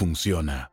funciona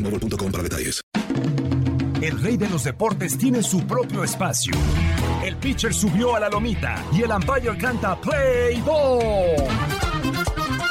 boostmobile.com para detalles. El rey de los deportes tiene su propio espacio. El pitcher subió a la lomita y el umpire canta Play Ball.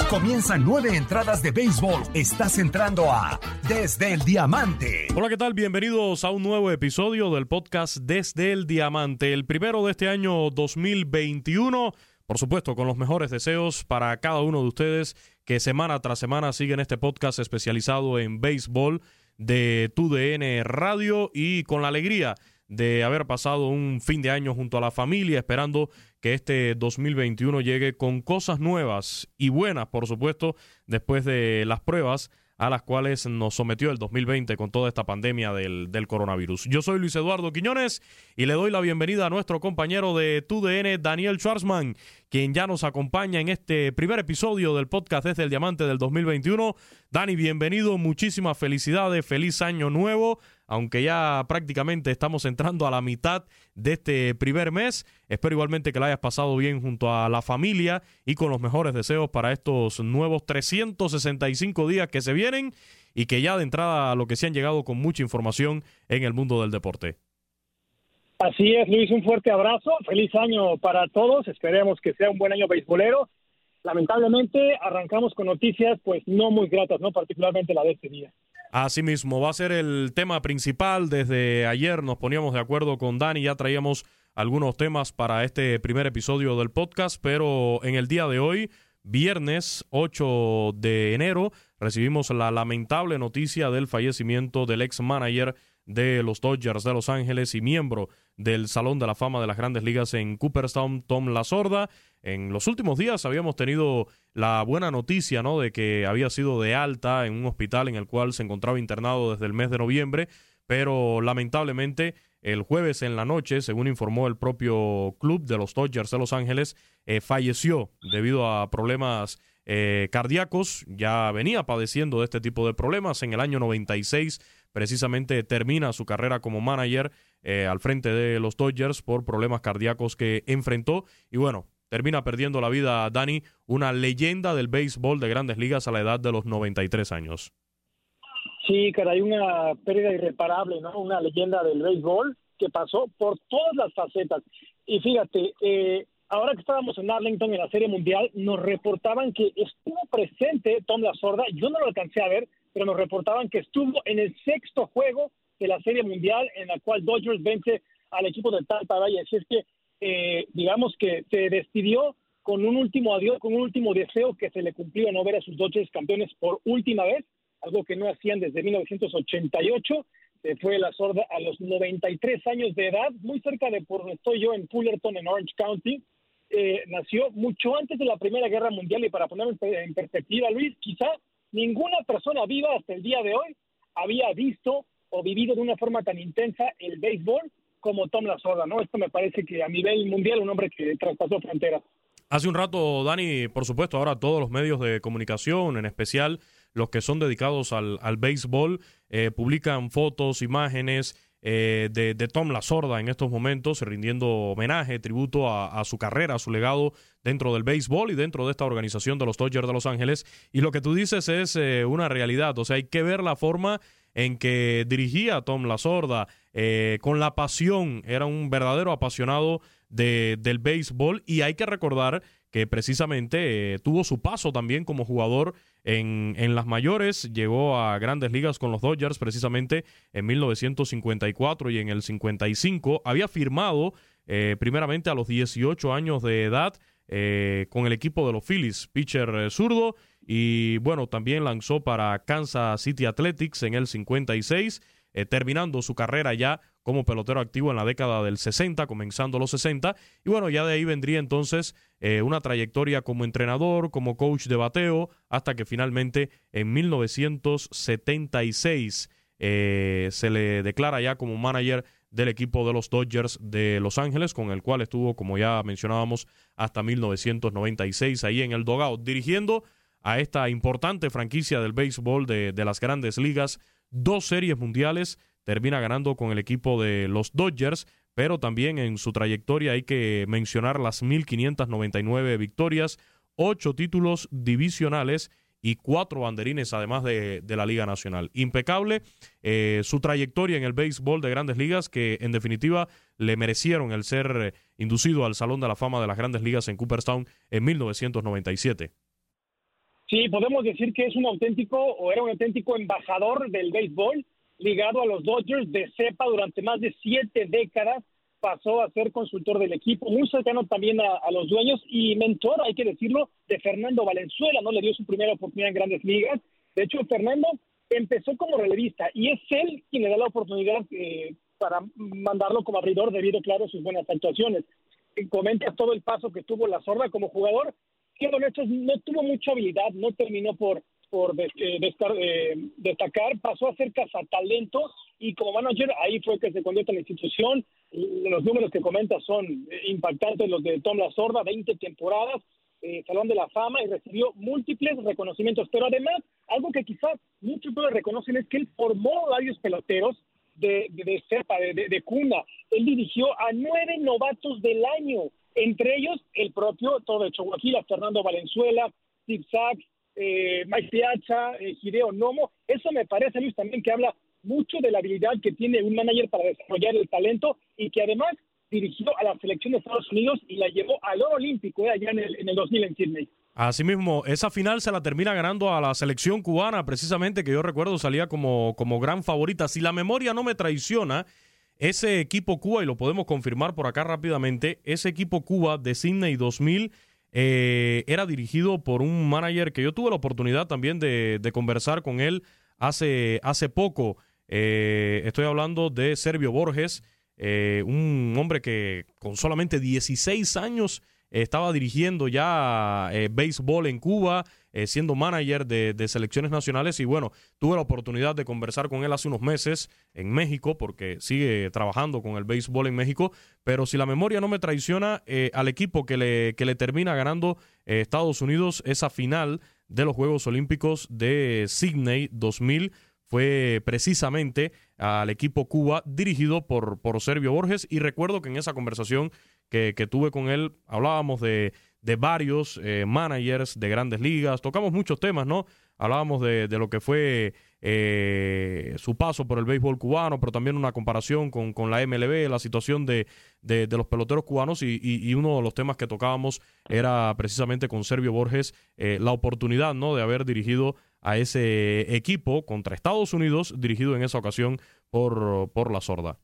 Comienzan nueve entradas de béisbol. Estás entrando a Desde el Diamante. Hola, ¿qué tal? Bienvenidos a un nuevo episodio del podcast Desde el Diamante, el primero de este año 2021. Por supuesto, con los mejores deseos para cada uno de ustedes que semana tras semana siguen este podcast especializado en béisbol de TUDN Radio y con la alegría de haber pasado un fin de año junto a la familia, esperando que este 2021 llegue con cosas nuevas y buenas, por supuesto, después de las pruebas a las cuales nos sometió el 2020 con toda esta pandemia del, del, coronavirus. Yo soy Luis Eduardo Quiñones y le doy la bienvenida a nuestro compañero de TUDN, Daniel Schwarzman, quien ya nos acompaña en este primer episodio del podcast desde el Diamante del 2021. Dani, bienvenido, muchísimas felicidades, feliz año nuevo aunque ya prácticamente estamos entrando a la mitad de este primer mes. Espero igualmente que la hayas pasado bien junto a la familia y con los mejores deseos para estos nuevos 365 días que se vienen y que ya de entrada a lo que se han llegado con mucha información en el mundo del deporte. Así es, Luis, un fuerte abrazo, feliz año para todos, esperemos que sea un buen año beisbolero. Lamentablemente arrancamos con noticias pues no muy gratas, no particularmente la de este día. Asimismo, va a ser el tema principal. Desde ayer nos poníamos de acuerdo con Dani, ya traíamos algunos temas para este primer episodio del podcast, pero en el día de hoy, viernes 8 de enero, recibimos la lamentable noticia del fallecimiento del ex manager de los Dodgers de Los Ángeles y miembro del Salón de la Fama de las Grandes Ligas en Cooperstown, Tom Lasorda. En los últimos días habíamos tenido la buena noticia, ¿no? De que había sido de alta en un hospital en el cual se encontraba internado desde el mes de noviembre, pero lamentablemente el jueves en la noche, según informó el propio club de los Dodgers de Los Ángeles, eh, falleció debido a problemas eh, cardíacos. Ya venía padeciendo de este tipo de problemas. En el año 96, precisamente, termina su carrera como manager eh, al frente de los Dodgers por problemas cardíacos que enfrentó. Y bueno, termina perdiendo la vida Dani, una leyenda del béisbol de grandes ligas a la edad de los 93 años. Sí, caray, una pérdida irreparable, ¿no? Una leyenda del béisbol que pasó por todas las facetas. Y fíjate, eh, ahora que estábamos en Arlington en la Serie Mundial, nos reportaban que estuvo presente Tom La Sorda, yo no lo alcancé a ver, pero nos reportaban que estuvo en el sexto juego de la Serie Mundial en la cual Dodgers vence al equipo de Tampa Bay. Así es que eh, digamos que se despidió con un último adiós, con un último deseo que se le cumplió no ver a sus Dodgers campeones por última vez algo que no hacían desde 1988. Se fue la sorda a los 93 años de edad, muy cerca de por donde estoy yo, en Fullerton, en Orange County. Eh, nació mucho antes de la Primera Guerra Mundial y para ponerlo en perspectiva, Luis, quizá ninguna persona viva hasta el día de hoy había visto o vivido de una forma tan intensa el béisbol como Tom La Sorda, ¿no? Esto me parece que a nivel mundial un hombre que traspasó fronteras. Hace un rato, Dani, por supuesto, ahora todos los medios de comunicación, en especial los que son dedicados al, béisbol, eh, publican fotos, imágenes eh, de, de, Tom La Sorda en estos momentos, rindiendo homenaje, tributo a, su carrera, a su legado dentro del béisbol y dentro de esta organización de los Dodgers de Los Ángeles. Y lo que tú dices es eh, una realidad, o sea, hay que ver la forma en que dirigía Tom La Sorda con la pasión, era un verdadero apasionado de, del béisbol. Y hay que recordar que precisamente eh, tuvo su paso también como jugador en, en, las mayores, llegó a grandes ligas con los Dodgers precisamente en 1954 y en el 55. Había firmado eh, primeramente a los 18 años de edad eh, con el equipo de los Phillies, pitcher zurdo, y bueno, también lanzó para Kansas City Athletics en el 56, terminando su carrera ya como pelotero activo en la década del 60, comenzando los 60. Y bueno, ya de ahí vendría entonces eh, una trayectoria como entrenador, como coach de bateo, hasta que finalmente en 1976 eh, se le declara ya como manager del equipo de los Dodgers de Los Ángeles, con el cual estuvo, como ya mencionábamos, hasta 1996 ahí en el Dogout, dirigiendo a esta importante franquicia del béisbol de las grandes ligas, dos series mundiales, termina ganando con el equipo de los Dodgers, pero también en su trayectoria hay que mencionar las 1.599 victorias, ocho títulos divisionales y cuatro banderines además de, la Liga Nacional. Impecable eh, su trayectoria en el béisbol de grandes ligas que en definitiva le merecieron el ser eh, inducido al Salón de la Fama de las grandes ligas en Cooperstown en 1997. Sí, podemos decir que es un auténtico o era un auténtico embajador del béisbol ligado a los Dodgers de cepa durante más de siete décadas. Pasó a ser consultor del equipo, muy cercano también a, los dueños y mentor, hay que decirlo, de Fernando Valenzuela, ¿no? Le dio su primera oportunidad en grandes ligas. De hecho, Fernando empezó como relevista y es él quien le da la oportunidad eh, para mandarlo como abridor debido, claro, a sus buenas actuaciones. Comenta todo el paso que tuvo la sorda como jugador, que honestos, no tuvo mucha habilidad, no terminó por eh, eh, destacar, pasó a ser cazatalentos y como manager ahí fue que se convierte en la institución. Los números que comenta son impactantes, los de Tom La Sorda, 20 temporadas, eh, Salón de la Fama y recibió múltiples reconocimientos. Pero además, algo que quizás muchos no reconocen es que él formó varios peloteros de, de, cepa, de, de, cuna. Él dirigió a nueve novatos del año, entre ellos el propio todo de Chihuahua, Fernando Valenzuela, Steve Sachs, eh, Mike Piazza, eh, Nomo. Eso me parece, Luis, también que habla mucho de la habilidad que tiene un manager para desarrollar el talento y que además dirigió a la selección de Estados Unidos y la llevó al oro olímpico eh, allá en el, en el 2000 en Sydney. Asimismo, esa final se la termina ganando a la selección cubana, precisamente que yo recuerdo salía como, como gran favorita. Si la memoria no me traiciona, ese equipo Cuba, y lo podemos confirmar por acá rápidamente, ese equipo Cuba de Sydney 2000 eh, era dirigido por un manager que yo tuve la oportunidad también de, conversar con él hace, hace poco. Eh, estoy hablando de Servio Borges, eh, un hombre que con solamente 16 años estaba dirigiendo ya eh, béisbol en Cuba, eh, siendo manager de, selecciones nacionales. Y bueno, tuve la oportunidad de conversar con él hace unos meses en México porque sigue trabajando con el béisbol en México, pero si la memoria no me traiciona, eh, al equipo que le, que le termina ganando Estados Unidos esa final de los Juegos Olímpicos de Sydney 2000 fue precisamente al equipo Cuba dirigido por, por Servio Borges. Y recuerdo que en esa conversación que, tuve con él hablábamos de, de varios eh, managers de grandes ligas, tocamos muchos temas, ¿no? Hablábamos de, de lo que fue eh, su paso por el béisbol cubano, pero también una comparación con, con la MLB, la situación de, de, los peloteros cubanos y, y, uno de los temas que tocábamos era precisamente con Servio Borges eh, la oportunidad ¿no? de haber dirigido a ese equipo contra Estados Unidos, dirigido en esa ocasión por, por la sorda.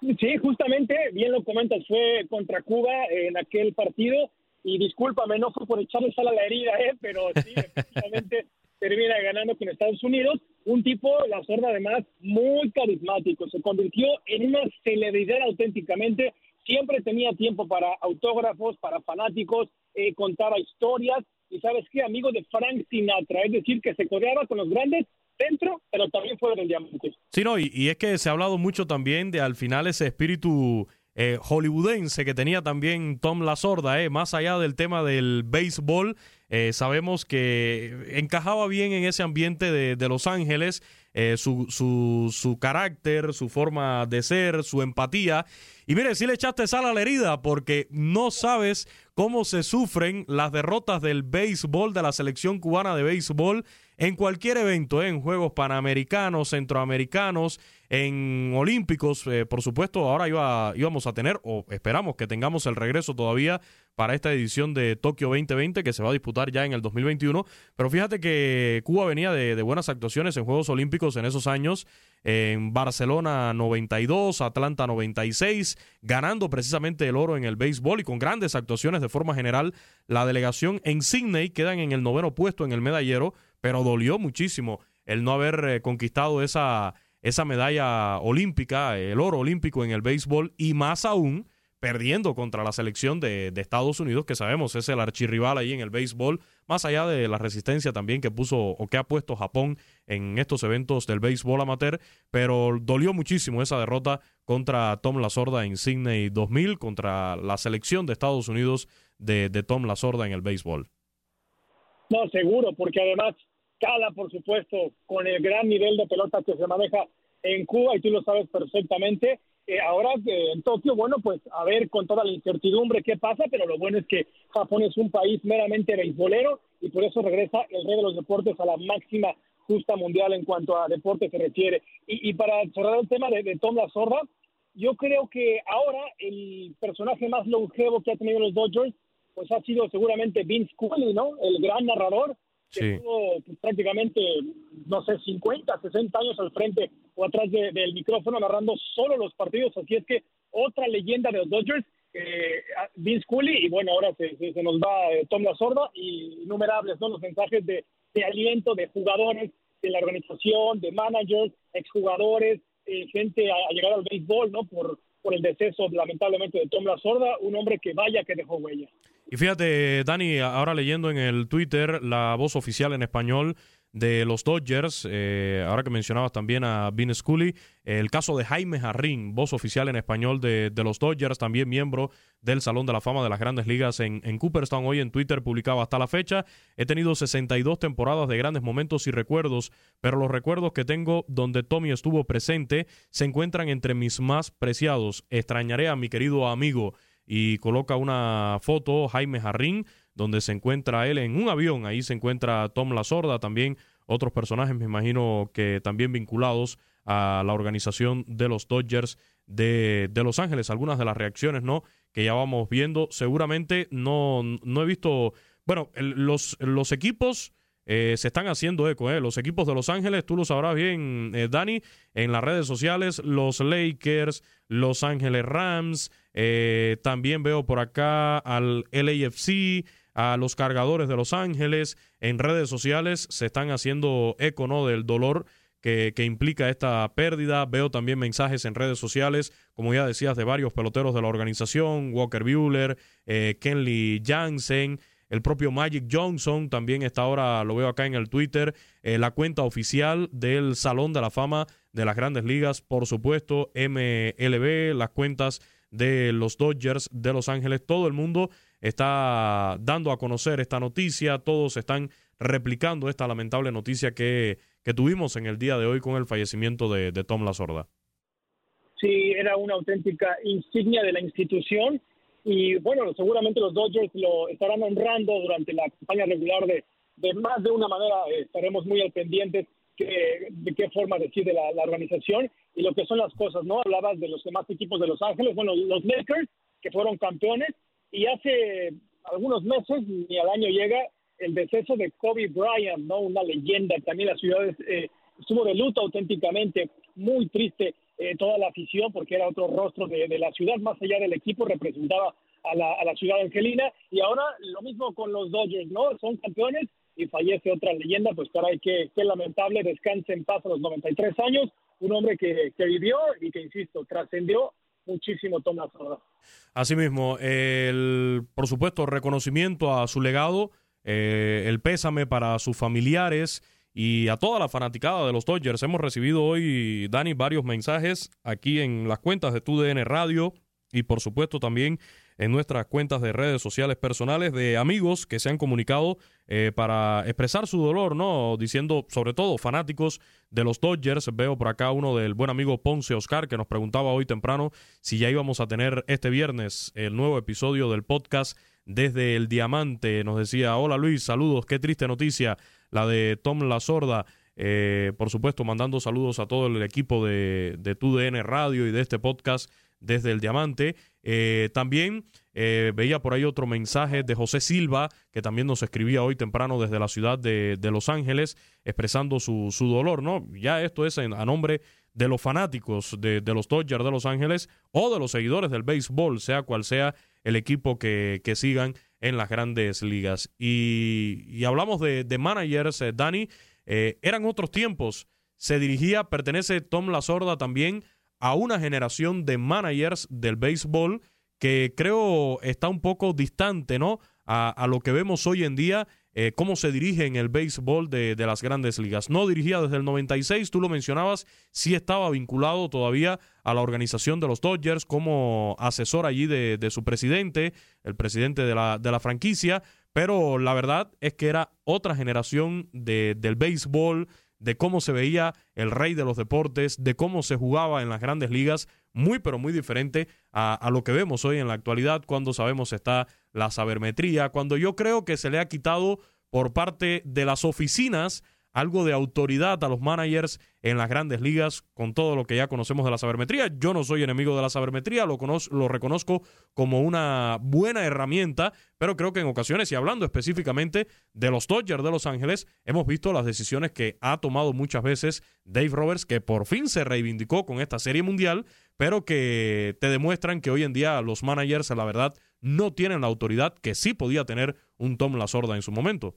Sí, justamente, bien lo comentas, fue contra Cuba en aquel partido y discúlpame, no fue por echarle sal a la herida, ¿eh? pero sí, efectivamente termina ganando con Estados Unidos. Un tipo, la sorda además, muy carismático. Se convirtió en una celebridad auténticamente. Siempre tenía tiempo para autógrafos, para fanáticos, eh, contaba historias. Y sabes qué, amigo de Frank Sinatra, es decir, que se codeaba con los grandes dentro, pero también fuera del diamante. Sí, no, y, y es que se ha hablado mucho también de al final ese espíritu eh, hollywoodense que tenía también Tom La Sorda, eh, más allá del tema del béisbol, eh, sabemos que encajaba bien en ese ambiente de, de Los Ángeles, eh, su, su, su, carácter, su forma de ser, su empatía. Y mire, si le echaste sal a la herida porque no sabes cómo se sufren las derrotas del béisbol, de la selección cubana de béisbol en cualquier evento, en Juegos Panamericanos, Centroamericanos, en Olímpicos, eh, por supuesto, ahora iba, íbamos a tener, o esperamos que tengamos el regreso todavía para esta edición de Tokio 2020 que se va a disputar ya en el 2021. Pero fíjate que Cuba venía de, de buenas actuaciones en Juegos Olímpicos en esos años, en Barcelona 92, Atlanta 96, ganando precisamente el oro en el béisbol y con grandes actuaciones de forma general. La delegación en Sydney quedan en el noveno puesto en el medallero pero dolió muchísimo el no haber eh, conquistado esa, esa medalla olímpica, el oro olímpico en el béisbol y más aún perdiendo contra la selección de, de, Estados Unidos, que sabemos es el archirrival ahí en el béisbol, más allá de la resistencia también que puso o que ha puesto Japón en estos eventos del béisbol amateur, pero dolió muchísimo esa derrota contra Tom Lasorda en Sydney 2000, contra la selección de Estados Unidos de, de Tom Lasorda en el béisbol. No, seguro, porque además cala, por supuesto, con el gran nivel de pelota que se maneja en Cuba y tú lo sabes perfectamente. Eh, ahora en Tokio, bueno, pues a ver con toda la incertidumbre qué pasa, pero lo bueno es que Japón es un país meramente beisbolero y por eso regresa el rey de los deportes a la máxima justa mundial en cuanto a deporte se refiere. Y, y para cerrar el tema de, de Tom La Sorda, yo creo que ahora el personaje más longevo que ha tenido los Dodgers pues ha sido seguramente Vince Cooley, ¿no? El gran narrador que sí. estuvo pues, prácticamente, no sé, 50, 60 años al frente o atrás de, del micrófono narrando solo los partidos. Así es que otra leyenda de los Dodgers, eh, Vince Cooley, y bueno, ahora se, se, se nos va eh, Tom La Sorda y innumerables, ¿no? Los mensajes de, de aliento de jugadores, de la organización, de managers, exjugadores, eh, gente llegar al béisbol, ¿no? Por, por el deceso, lamentablemente, de Tom La Sorda, un hombre que vaya que dejó huella. Y fíjate, Dani, ahora leyendo en el Twitter la voz oficial en español de los Dodgers, eh, ahora que mencionabas también a Vin Scully, el caso de Jaime Jarrín, voz oficial en español de, los Dodgers, también miembro del Salón de la Fama de las Grandes Ligas en, en, Cooperstown. Hoy en Twitter publicaba hasta la fecha, he tenido 62 temporadas de grandes momentos y recuerdos, pero los recuerdos que tengo donde Tommy estuvo presente se encuentran entre mis más preciados. Extrañaré a mi querido amigo y coloca una foto, Jaime Jarrín, donde se encuentra él en un avión. Ahí se encuentra Tom La Sorda, también otros personajes, me imagino que también vinculados a la organización de los Dodgers de, de Los Ángeles. Algunas de las reacciones, ¿no? Que ya vamos viendo. Seguramente no, no he visto. Bueno, los, los equipos. Eh, se están haciendo eco, eh. los equipos de Los Ángeles, tú lo sabrás bien, eh, Dani, en las redes sociales, los Lakers, Los Ángeles Rams, eh, también veo por acá al LAFC, a los cargadores de Los Ángeles. En redes sociales se están haciendo eco ¿no? del dolor que, que, implica esta pérdida. Veo también mensajes en redes sociales, como ya decías, de varios peloteros de la organización, Walker Buehler, eh, Kenley Jansen. El propio Magic Johnson también está ahora, lo veo acá en el Twitter, eh, la cuenta oficial del Salón de la Fama de las Grandes Ligas, por supuesto, MLB, las cuentas de los Dodgers de Los Ángeles. Todo el mundo está dando a conocer esta noticia, todos están replicando esta lamentable noticia que, que tuvimos en el día de hoy con el fallecimiento de, de Tom La Sorda. Sí, era una auténtica insignia de la institución y bueno, seguramente los Dodgers lo estarán honrando durante la campaña regular de, de más de una manera, eh, estaremos muy al pendientes de qué forma decide la, la, organización y lo que son las cosas, ¿no? Hablabas de los demás equipos de Los Ángeles, bueno, los Lakers, que fueron campeones, y hace algunos meses, ni al año llega, el deceso de Kobe Bryant, ¿no? Una leyenda, también la ciudad eh, estuvo de luto auténticamente, muy triste eh, toda la afición, porque era otro rostro de, de, la ciudad, más allá del equipo, representaba a la, a la ciudad angelina, y ahora lo mismo con los Dodgers, ¿no? Son campeones, y fallece otra leyenda, pues caray, qué, qué lamentable, descanse en paz a los 93 años, un hombre que, que vivió y que, insisto, trascendió muchísimo Tomás Sorda. Asimismo, el, por supuesto, reconocimiento a su legado, eh, el pésame para sus familiares y a toda la fanaticada de los Dodgers. Hemos recibido hoy, Dani, varios mensajes aquí en las cuentas de TUDN Radio y por supuesto también en nuestras cuentas de redes sociales personales de amigos que se han comunicado eh, para expresar su dolor, ¿no? Diciendo, sobre todo, fanáticos de los Dodgers. Veo por acá uno del buen amigo Ponce Oscar que nos preguntaba hoy temprano si ya íbamos a tener este viernes el nuevo episodio del podcast desde el Diamante. Nos decía, hola Luis, saludos, qué triste noticia la de Tom La Sorda. Eh, por supuesto, mandando saludos a todo el equipo de, de TUDN Radio y de este podcast desde el Diamante. Eh, también eh, veía por ahí otro mensaje de José Silva, que también nos escribía hoy temprano desde la ciudad de, Los Ángeles, expresando su, su, dolor, ¿no? Ya esto es a nombre de los fanáticos de, los Dodgers de Los Ángeles o de los seguidores del béisbol, sea cual sea el equipo que, que sigan en las grandes ligas. Y, hablamos de, de managers, eh, Dani, eran otros tiempos. Se dirigía, pertenece Tom La Sorda también a una generación de managers del béisbol que creo está un poco distante, ¿no? A, lo que vemos hoy en día, eh, cómo se dirige en el béisbol de, las grandes ligas. No dirigía desde el 96, tú lo mencionabas, sí estaba vinculado todavía a la organización de los Dodgers como asesor allí de, su presidente, el presidente de la, de la franquicia, pero la verdad es que era otra generación de, del béisbol, de cómo se veía el rey de los deportes, de cómo se jugaba en las grandes ligas, muy pero muy diferente a, lo que vemos hoy en la actualidad cuando sabemos está la sabermetría, cuando yo creo que se le ha quitado por parte de las oficinas algo de autoridad a los managers en las grandes ligas con todo lo que ya conocemos de la sabermetría. Yo no soy enemigo de la sabermetría, lo, lo reconozco como una buena herramienta, pero creo que en ocasiones, y hablando específicamente de los Dodgers de Los Ángeles, hemos visto las decisiones que ha tomado muchas veces Dave Roberts, que por fin se reivindicó con esta serie mundial, pero que te demuestran que hoy en día los managers, la verdad, no tienen la autoridad que sí podía tener un Tom Lasorda en su momento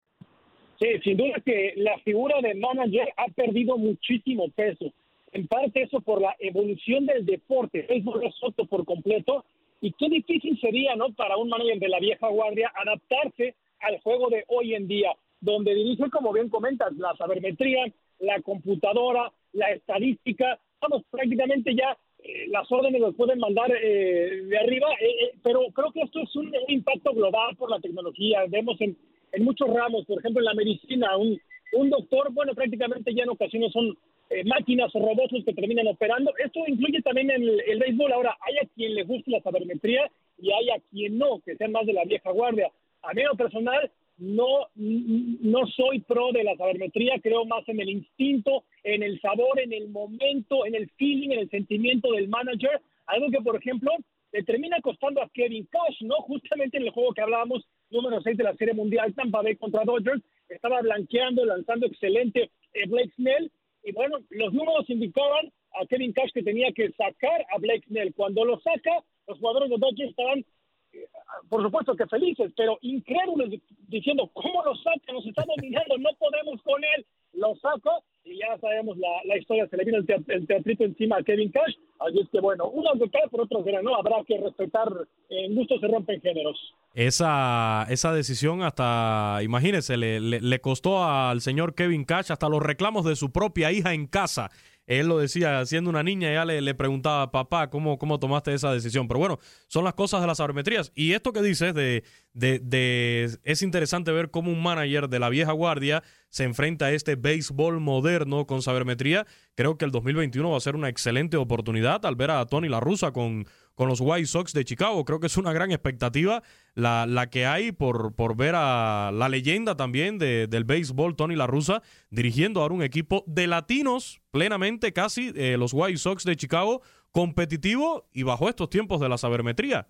Sí, sin duda que la figura de manager ha perdido muchísimo peso. En parte eso por la evolución del deporte, es roto por completo. Y qué difícil sería, ¿no? Para un manager de la vieja guardia adaptarse al juego de hoy en día, donde dirige, como bien comentas, la sabermetría, la computadora, la estadística. Vamos, prácticamente ya eh, las órdenes las pueden mandar eh, de arriba, eh, pero creo que esto es un, un impacto global por la tecnología. Vemos en en muchos ramos, por ejemplo en la medicina, un, un doctor, bueno, prácticamente ya en ocasiones son eh, máquinas o robots los que terminan operando. Esto incluye también el, el béisbol. Ahora, hay a quien le guste la sabermetría y hay a quien no, que sean más de la vieja guardia. A mí lo personal, no, no soy pro de la sabermetría, creo más en el instinto, en el sabor, en el momento, en el feeling, en el sentimiento del manager. Algo que, por ejemplo, le termina costando a Kevin Cash, ¿no? Justamente en el juego que hablábamos número 6 de la Serie Mundial, Tampa Bay contra Dodgers, estaba blanqueando, lanzando excelente eh, Blake Snell, y bueno, los números indicaban a Kevin Cash que tenía que sacar a Blake Snell. Cuando lo saca, los jugadores de Dodgers estaban, eh, por supuesto que felices, pero incrédulos, diciendo, ¿cómo lo saca? Nos está dominando, no podemos con él. Lo saca y ya sabemos la, historia, se le vino el, teatrito encima a Kevin Cash. Así es que bueno, uno que cae, por otro que no, habrá que respetar, en gusto se rompen géneros. Esa, esa decisión hasta, imagínese, le, le, costó al señor Kevin Cash hasta los reclamos de su propia hija en casa. Él lo decía, siendo una niña, ya le, le preguntaba, papá, ¿cómo, ¿cómo tomaste esa decisión? Pero bueno, son las cosas de las sabermetrías. Y esto que dices de, de, de, es interesante ver cómo un manager de la vieja guardia se enfrenta a este béisbol moderno con sabermetría, creo que el 2021 va a ser una excelente oportunidad al ver a Tony La Russa con, con los White Sox de Chicago. Creo que es una gran expectativa la, la que hay por, por ver a la leyenda también de, del béisbol, Tony La Russa, dirigiendo ahora un equipo de latinos plenamente casi, eh, los White Sox de Chicago, competitivo y bajo estos tiempos de la sabermetría.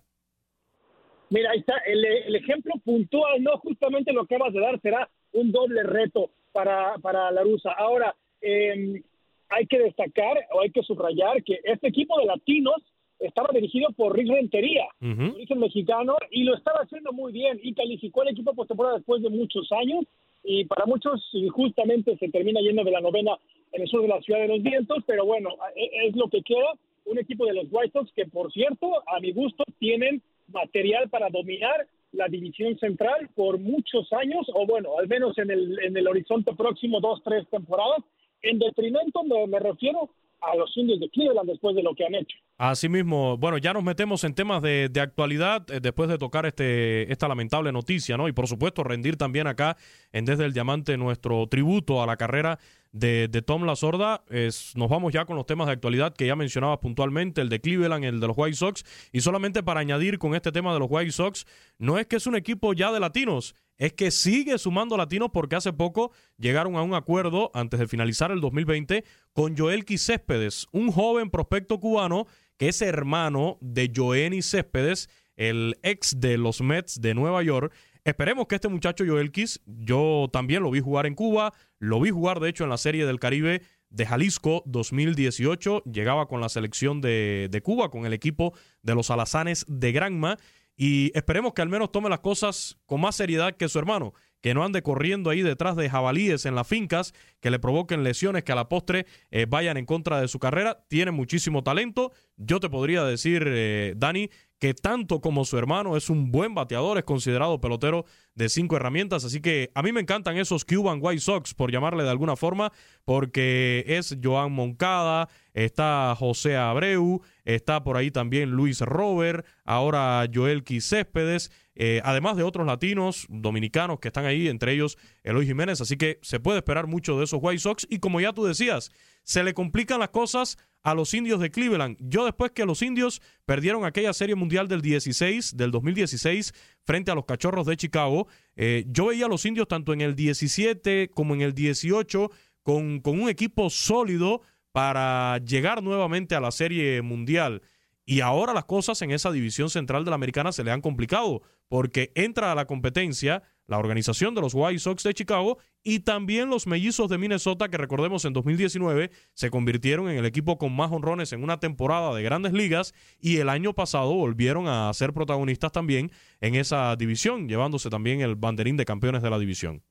Mira, ahí está el, ejemplo puntual, no justamente lo que vas de dar será un doble reto para, para la rusa. Ahora, em, hay que destacar o hay que subrayar que este equipo de latinos estaba dirigido por Rick Rentería, origen mexicano, y lo estaba haciendo muy bien y calificó el equipo postemporada después de muchos años y para muchos justamente se termina yendo de la novena en el sur de la ciudad de los vientos, pero bueno, e, es lo que queda, un equipo de los White Sox que por cierto, a mi gusto, tienen material para dominar la división central por muchos años, o bueno, al menos en el, en el horizonte próximo, dos, tres temporadas. En detrimento me, me refiero a los indios de Cleveland después de lo que han hecho. Asimismo, bueno, ya nos metemos en temas de, de actualidad eh, después de tocar este, esta lamentable noticia, ¿no? Y por supuesto, rendir también acá en Desde el Diamante nuestro tributo a la carrera de, Tom La Sorda. Es, nos vamos ya con los temas de actualidad que ya mencionabas puntualmente, el de Cleveland, el de los White Sox. Y solamente para añadir con este tema de los White Sox, no es que es un equipo ya de latinos, es que sigue sumando latinos porque hace poco llegaron a un acuerdo antes de finalizar el 2020 con Joel Céspedes, un joven prospecto cubano que es hermano de Joenny Céspedes, el ex de los Mets de Nueva York. Esperemos que este muchacho Joelquis, yo también lo vi jugar en Cuba, lo vi jugar de hecho en la Serie del Caribe de Jalisco 2018, llegaba con la selección de, de Cuba, con el equipo de los Alazanes de Granma y esperemos que al menos tome las cosas con más seriedad que su hermano, que no ande corriendo ahí detrás de jabalíes en las fincas, que le provoquen lesiones que a la postre eh, vayan en contra de su carrera. Tiene muchísimo talento. Yo te podría decir, eh, Dani, que tanto como su hermano es un buen bateador, es considerado pelotero de cinco herramientas, así que a mí me encantan esos Cuban White Sox, por llamarle de alguna forma, porque es Joan Moncada, está José Abreu, está por ahí también Luis Robert, ahora Joel Céspedes, eh, además de otros latinos, dominicanos que están ahí, entre ellos Eloy Jiménez, así que se puede esperar mucho de esos White Sox. Y como ya tú decías, se le complican las cosas a los indios de Cleveland. Yo después que los indios perdieron aquella serie mundial del 16, del 2016, frente a los cachorros de Chicago, eh, yo veía a los indios tanto en el 17 como en el 18 con, con un equipo sólido para llegar nuevamente a la serie mundial. Y ahora las cosas en esa división central de la americana se le han complicado, porque entra a la competencia la organización de los White Sox de Chicago y también los mellizos de Minnesota que recordemos en 2019 se convirtieron en el equipo con más honrones en una temporada de grandes ligas y el año pasado volvieron a ser protagonistas también en esa división, llevándose también el banderín de campeones de la división.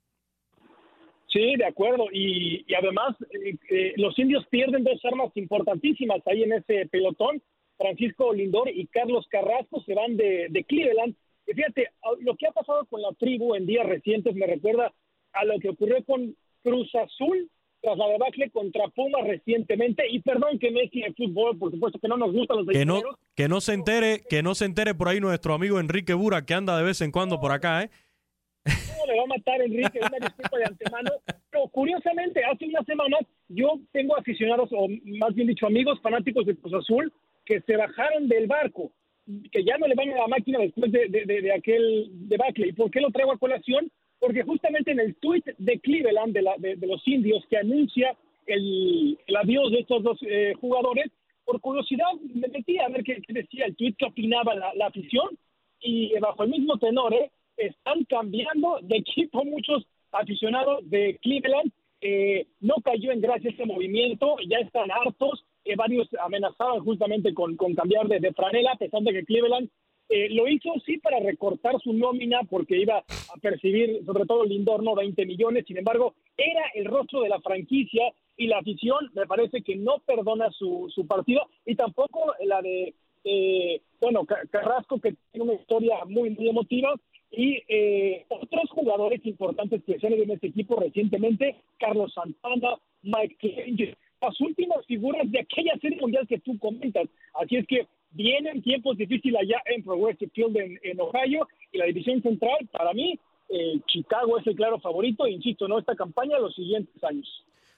Sí, de acuerdo. Y, además, eh, eh, los indios pierden dos armas importantísimas ahí en ese pelotón. Francisco Lindor y Carlos Carrasco se van de, de Cleveland fíjate, lo que ha pasado con la tribu en días recientes me recuerda a lo que ocurrió con Cruz Azul tras la debacle contra Pumas recientemente. Y perdón que Messi en fútbol por supuesto que no nos gustan los que no que no se entere que no se entere por ahí nuestro amigo Enrique Bura que anda de vez en cuando por acá eh ¿Cómo le va a matar Enrique una disculpa de antemano pero curiosamente hace unas semanas yo tengo aficionados o más bien dicho amigos fanáticos de Cruz Azul que se bajaron del barco que ya no le van a la máquina después de, de, aquel debacle. ¿Y por qué lo traigo a colación? Porque justamente en el tuit de Cleveland, de, la, de, los indios, que anuncia el, adiós de estos dos eh, jugadores, por curiosidad me metí a ver qué, decía el tuit, qué opinaba la, la, afición, y bajo el mismo tenor, ¿eh? están cambiando de equipo muchos aficionados de Cleveland. Eh, no cayó en gracia este movimiento, ya están hartos, eh, varios amenazaban justamente con, con cambiar de, franela, a pesar de que Cleveland eh, lo hizo sí para recortar su nómina porque iba a percibir, sobre todo Lindor, no 20 millones. Sin embargo, era el rostro de la franquicia y la afición me parece que no perdona su, su partido y tampoco la de, eh, bueno, Carrasco, que tiene una historia muy, muy emotiva. Y otros jugadores importantes que han en este equipo recientemente, Carlos Santana, Mike Clevenger, las últimas figuras de aquella serie mundial que tú comentas. Así es que vienen tiempos difíciles allá en Progressive Field en, Ohio y la división central, para mí, eh, Chicago es el claro favorito, insisto, ¿no? Esta campaña los siguientes años.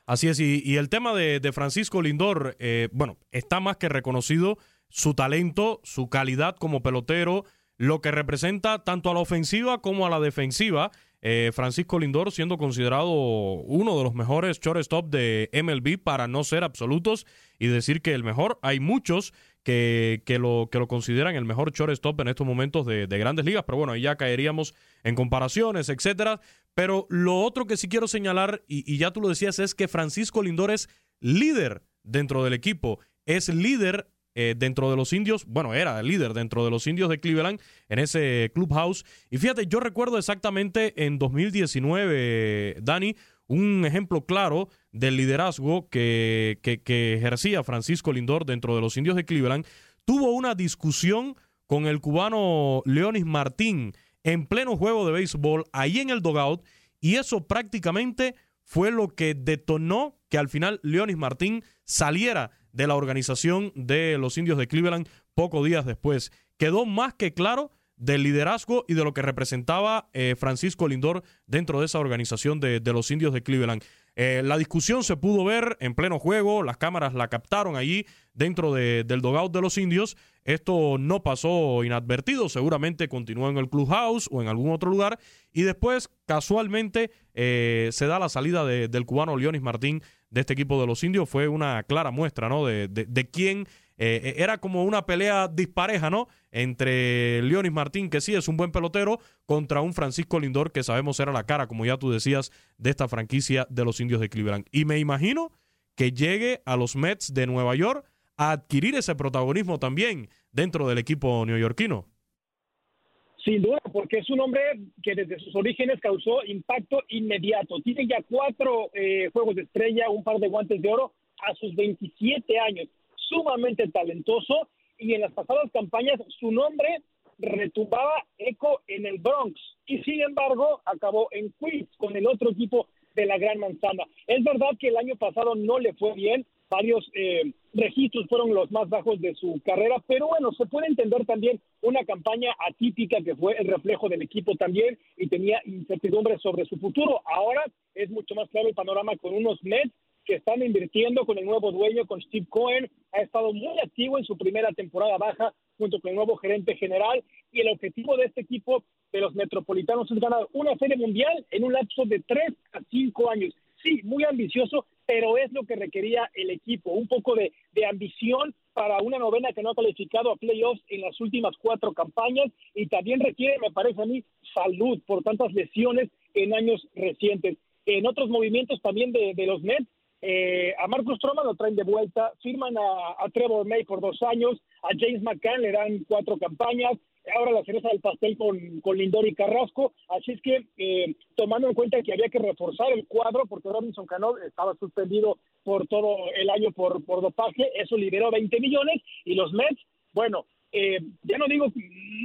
Así es, y, el tema de, Francisco Lindor, eh, bueno, está más que reconocido su talento, su calidad como pelotero, lo que representa tanto a la ofensiva como a la defensiva. Eh, Francisco Lindor siendo considerado uno de los mejores shortstop de MLB para no ser absolutos y decir que el mejor. Hay muchos que, que, lo, que lo consideran el mejor shortstop en estos momentos de, grandes ligas, pero bueno, ahí ya caeríamos en comparaciones, etcétera. Pero lo otro que sí quiero señalar, y, y ya tú lo decías, es que Francisco Lindor es líder dentro del equipo, es líder eh, dentro de los indios, bueno, era el líder dentro de los indios de Cleveland en ese clubhouse. Y fíjate, yo recuerdo exactamente en 2019, Dani, un ejemplo claro del liderazgo que, que, ejercía Francisco Lindor dentro de los indios de Cleveland. Tuvo una discusión con el cubano Leonis Martín en pleno juego de béisbol ahí en el dogout y eso prácticamente fue lo que detonó que al final Leonis Martín saliera de la organización de los indios de Cleveland pocos días después. Quedó más que claro del liderazgo y de lo que representaba eh, Francisco Lindor dentro de esa organización de, los indios de Cleveland. Eh, la discusión se pudo ver en pleno juego, las cámaras la captaron allí dentro del dogout de los indios. Esto no pasó inadvertido, seguramente continuó en el clubhouse o en algún otro lugar. Y después, casualmente, eh, se da la salida del cubano Leonis Martín de este equipo de los indios. Fue una clara muestra, ¿no? De, de, quién eh, era como una pelea dispareja, ¿no? Entre Leonis Martín, que sí es un buen pelotero, contra un Francisco Lindor, que sabemos era la cara, como ya tú decías, de esta franquicia de los indios de Cleveland. Y me imagino que llegue a los Mets de Nueva York a adquirir ese protagonismo también dentro del equipo neoyorquino. Sin duda, porque es un hombre que desde sus orígenes causó impacto inmediato. Tiene ya cuatro eh, juegos de estrella, un par de guantes de oro a sus 27 años. Sumamente talentoso y en las pasadas campañas su nombre retumbaba eco en el Bronx y sin embargo acabó en Queens con el otro equipo de la Gran Manzana. Es verdad que el año pasado no le fue bien, varios eh, registros fueron los más bajos de su carrera, pero bueno, se puede entender también una campaña atípica que fue el reflejo del equipo también y tenía incertidumbre sobre su futuro. Ahora es mucho más claro el panorama con unos Mets que están invirtiendo con el nuevo dueño, con Steve Cohen, ha estado muy activo en su primera temporada baja junto con el nuevo gerente general y el objetivo de este equipo de los Metropolitanos es ganar una serie mundial en un lapso de tres a cinco años. Sí, muy ambicioso, pero es lo que requería el equipo, un poco de, ambición para una novena que no ha calificado a playoffs en las últimas cuatro campañas y también requiere, me parece a mí, salud por tantas lesiones en años recientes. En otros movimientos también de, los Mets, eh, a Marcus Stroman lo traen de vuelta, firman a, Trevor May por dos años, a James McCann le dan cuatro campañas, ahora la cereza del pastel con, con Lindor y Carrasco, así es que eh, tomando en cuenta que había que reforzar el cuadro porque Robinson Cano estaba suspendido por todo el año por, por dopaje, eso liberó 20 millones y los Mets, bueno, eh, ya no digo,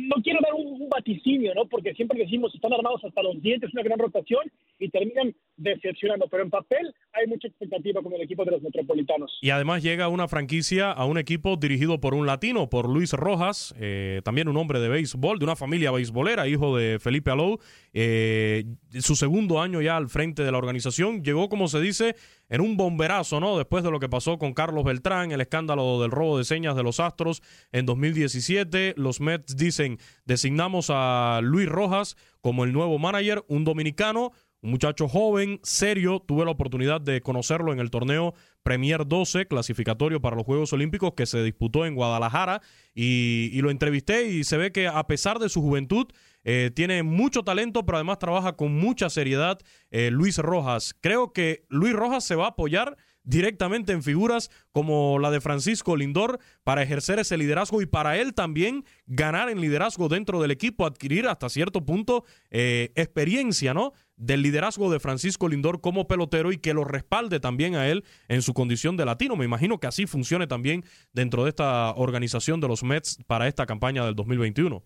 no quiero dar un, vaticinio, ¿no? Porque siempre decimos están armados hasta los dientes, una gran rotación y terminan decepcionando. Pero en papel hay mucha expectativa con el equipo de los Metropolitanos. Y además llega una franquicia a un equipo dirigido por un latino, por Luis Rojas, eh, también un hombre de béisbol, de una familia beisbolera, hijo de Felipe Alou. Eh, su segundo año ya al frente de la organización. Llegó, como se dice, en un bomberazo, ¿no? Después de lo que pasó con Carlos Beltrán, el escándalo del robo de señas de los Astros en 2017. Los Mets dicen, designamos a Luis Rojas como el nuevo manager, un dominicano un muchacho joven, serio, tuve la oportunidad de conocerlo en el torneo Premier 12, clasificatorio para los Juegos Olímpicos que se disputó en Guadalajara y, lo entrevisté y se ve que a pesar de su juventud eh, tiene mucho talento, pero además trabaja con mucha seriedad eh, Luis Rojas. Creo que Luis Rojas se va a apoyar directamente en figuras como la de Francisco Lindor para ejercer ese liderazgo y para él también ganar en liderazgo dentro del equipo, adquirir hasta cierto punto eh, experiencia, ¿no? Del liderazgo de Francisco Lindor como pelotero y que lo respalde también a él en su condición de latino. Me imagino que así funcione también dentro de esta organización de los Mets para esta campaña del 2021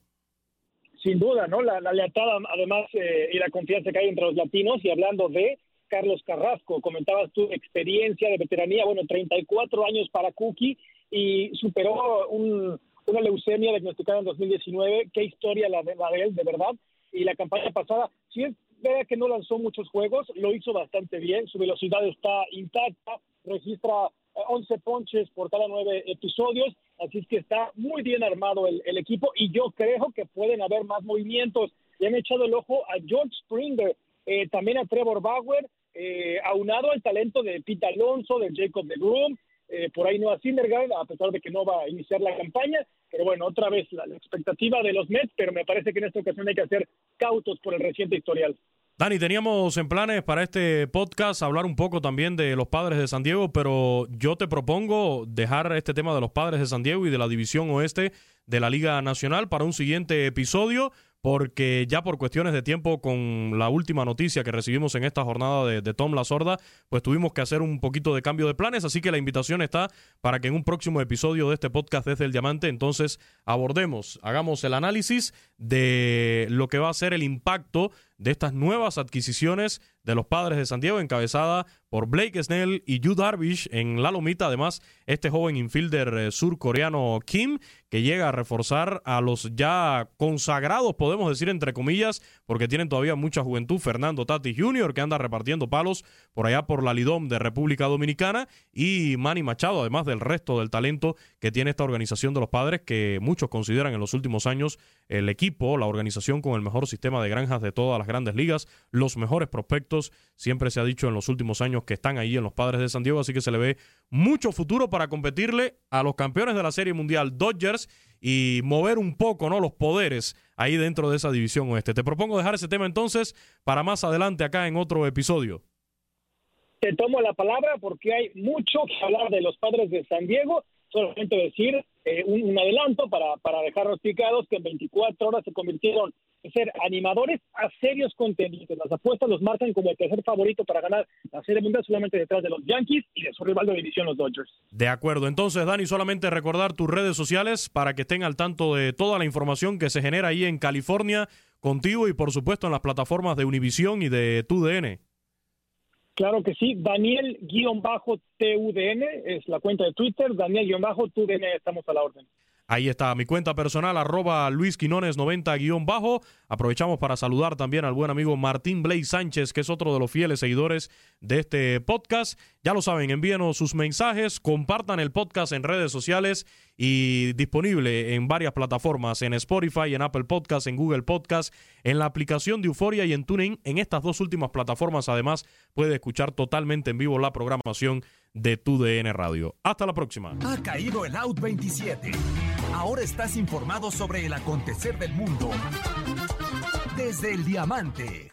sin duda, ¿no? La, lealtad, además, eh, y la confianza que hay entre los latinos. Y hablando de Carlos Carrasco. Comentabas tu experiencia de veteranía, bueno, 34 años para Cookie y superó una leucemia diagnosticada en 2019. Qué historia la de, él, de verdad. y la campaña pasada, si es verdad que no lanzó muchos juegos, lo hizo bastante bien, su velocidad está intacta, registra 11 ponches por cada nueve episodios, así es que está muy bien armado el, equipo y yo creo que pueden haber más movimientos. Le han echado el ojo a George Springer, eh, también a Trevor Bauer, eh, aunado al talento de Pete Alonso, de Jacob de Groom, eh, por ahí no a Syndergaard, a pesar de que no va a iniciar la campaña, pero bueno, otra vez la, la expectativa de los Mets, pero me parece que en esta ocasión hay que hacer cautos por el reciente historial. Dani, teníamos en planes para este podcast hablar un poco también de los padres de San Diego, pero yo te propongo dejar este tema de los padres de San Diego y de la división oeste de la Liga Nacional para un siguiente episodio porque ya por cuestiones de tiempo con la última noticia que recibimos en esta jornada de, Tom La Sorda, pues tuvimos que hacer un poquito de cambio de planes, así que la invitación está para que en un próximo episodio de este podcast desde el Diamante entonces abordemos, hagamos el análisis de lo que va a ser el impacto de estas nuevas adquisiciones de los padres de San Diego, encabezada por Blake Snell y Yu Darvish en la lomita. Además, este joven infielder eh, surcoreano Kim, que llega a reforzar a los ya consagrados, podemos decir entre comillas, porque tienen todavía mucha juventud, Fernando Tati Jr., que anda repartiendo palos por allá por la Lidom de República Dominicana, y Manny Machado, además del resto del talento que tiene esta organización de los padres, que muchos consideran en los últimos años el equipo, la organización con el mejor sistema de granjas de todas las grandes ligas, los mejores prospectos, siempre se ha dicho en los últimos años que están ahí en los padres de San Diego, así que se le ve mucho futuro para competirle a los campeones de la Serie Mundial Dodgers y mover un poco ¿no? los poderes ahí dentro de esa división oeste. Te propongo dejar ese tema entonces para más adelante acá en otro episodio. Te tomo la palabra porque hay mucho que hablar de los padres de San Diego. Solamente decir eh, un, adelanto para, para dejarlos picados que en 24 horas se convirtieron ser animadores a serios contendientes. Las apuestas los marcan como el tercer favorito para ganar la Serie Mundial solamente detrás de los Yankees y de su rival de división, los Dodgers. De acuerdo. Entonces, Dani, solamente recordar tus redes sociales para que estén al tanto de toda la información que se genera ahí en California contigo y, por supuesto, en las plataformas de Univisión y de TUDN. Claro que sí, Daniel-TUDN es la cuenta de Twitter, Daniel-TUDN, estamos a la orden. Ahí está mi cuenta personal, arroba Luis Quinones 90 guion bajo. Aprovechamos para saludar también al buen amigo Martín Blay Sánchez, que es otro de los fieles seguidores de este podcast. Ya lo saben, envíenos sus mensajes, compartan el podcast en redes sociales y disponible en varias plataformas, en Spotify, en Apple Podcast, en Google Podcast, en la aplicación de Euforia y en TuneIn. En estas dos últimas plataformas, además, puede escuchar totalmente en vivo la programación de tu DN Radio. Hasta la próxima. Ha caído el Out 27. Ahora estás informado sobre el acontecer del mundo desde el diamante.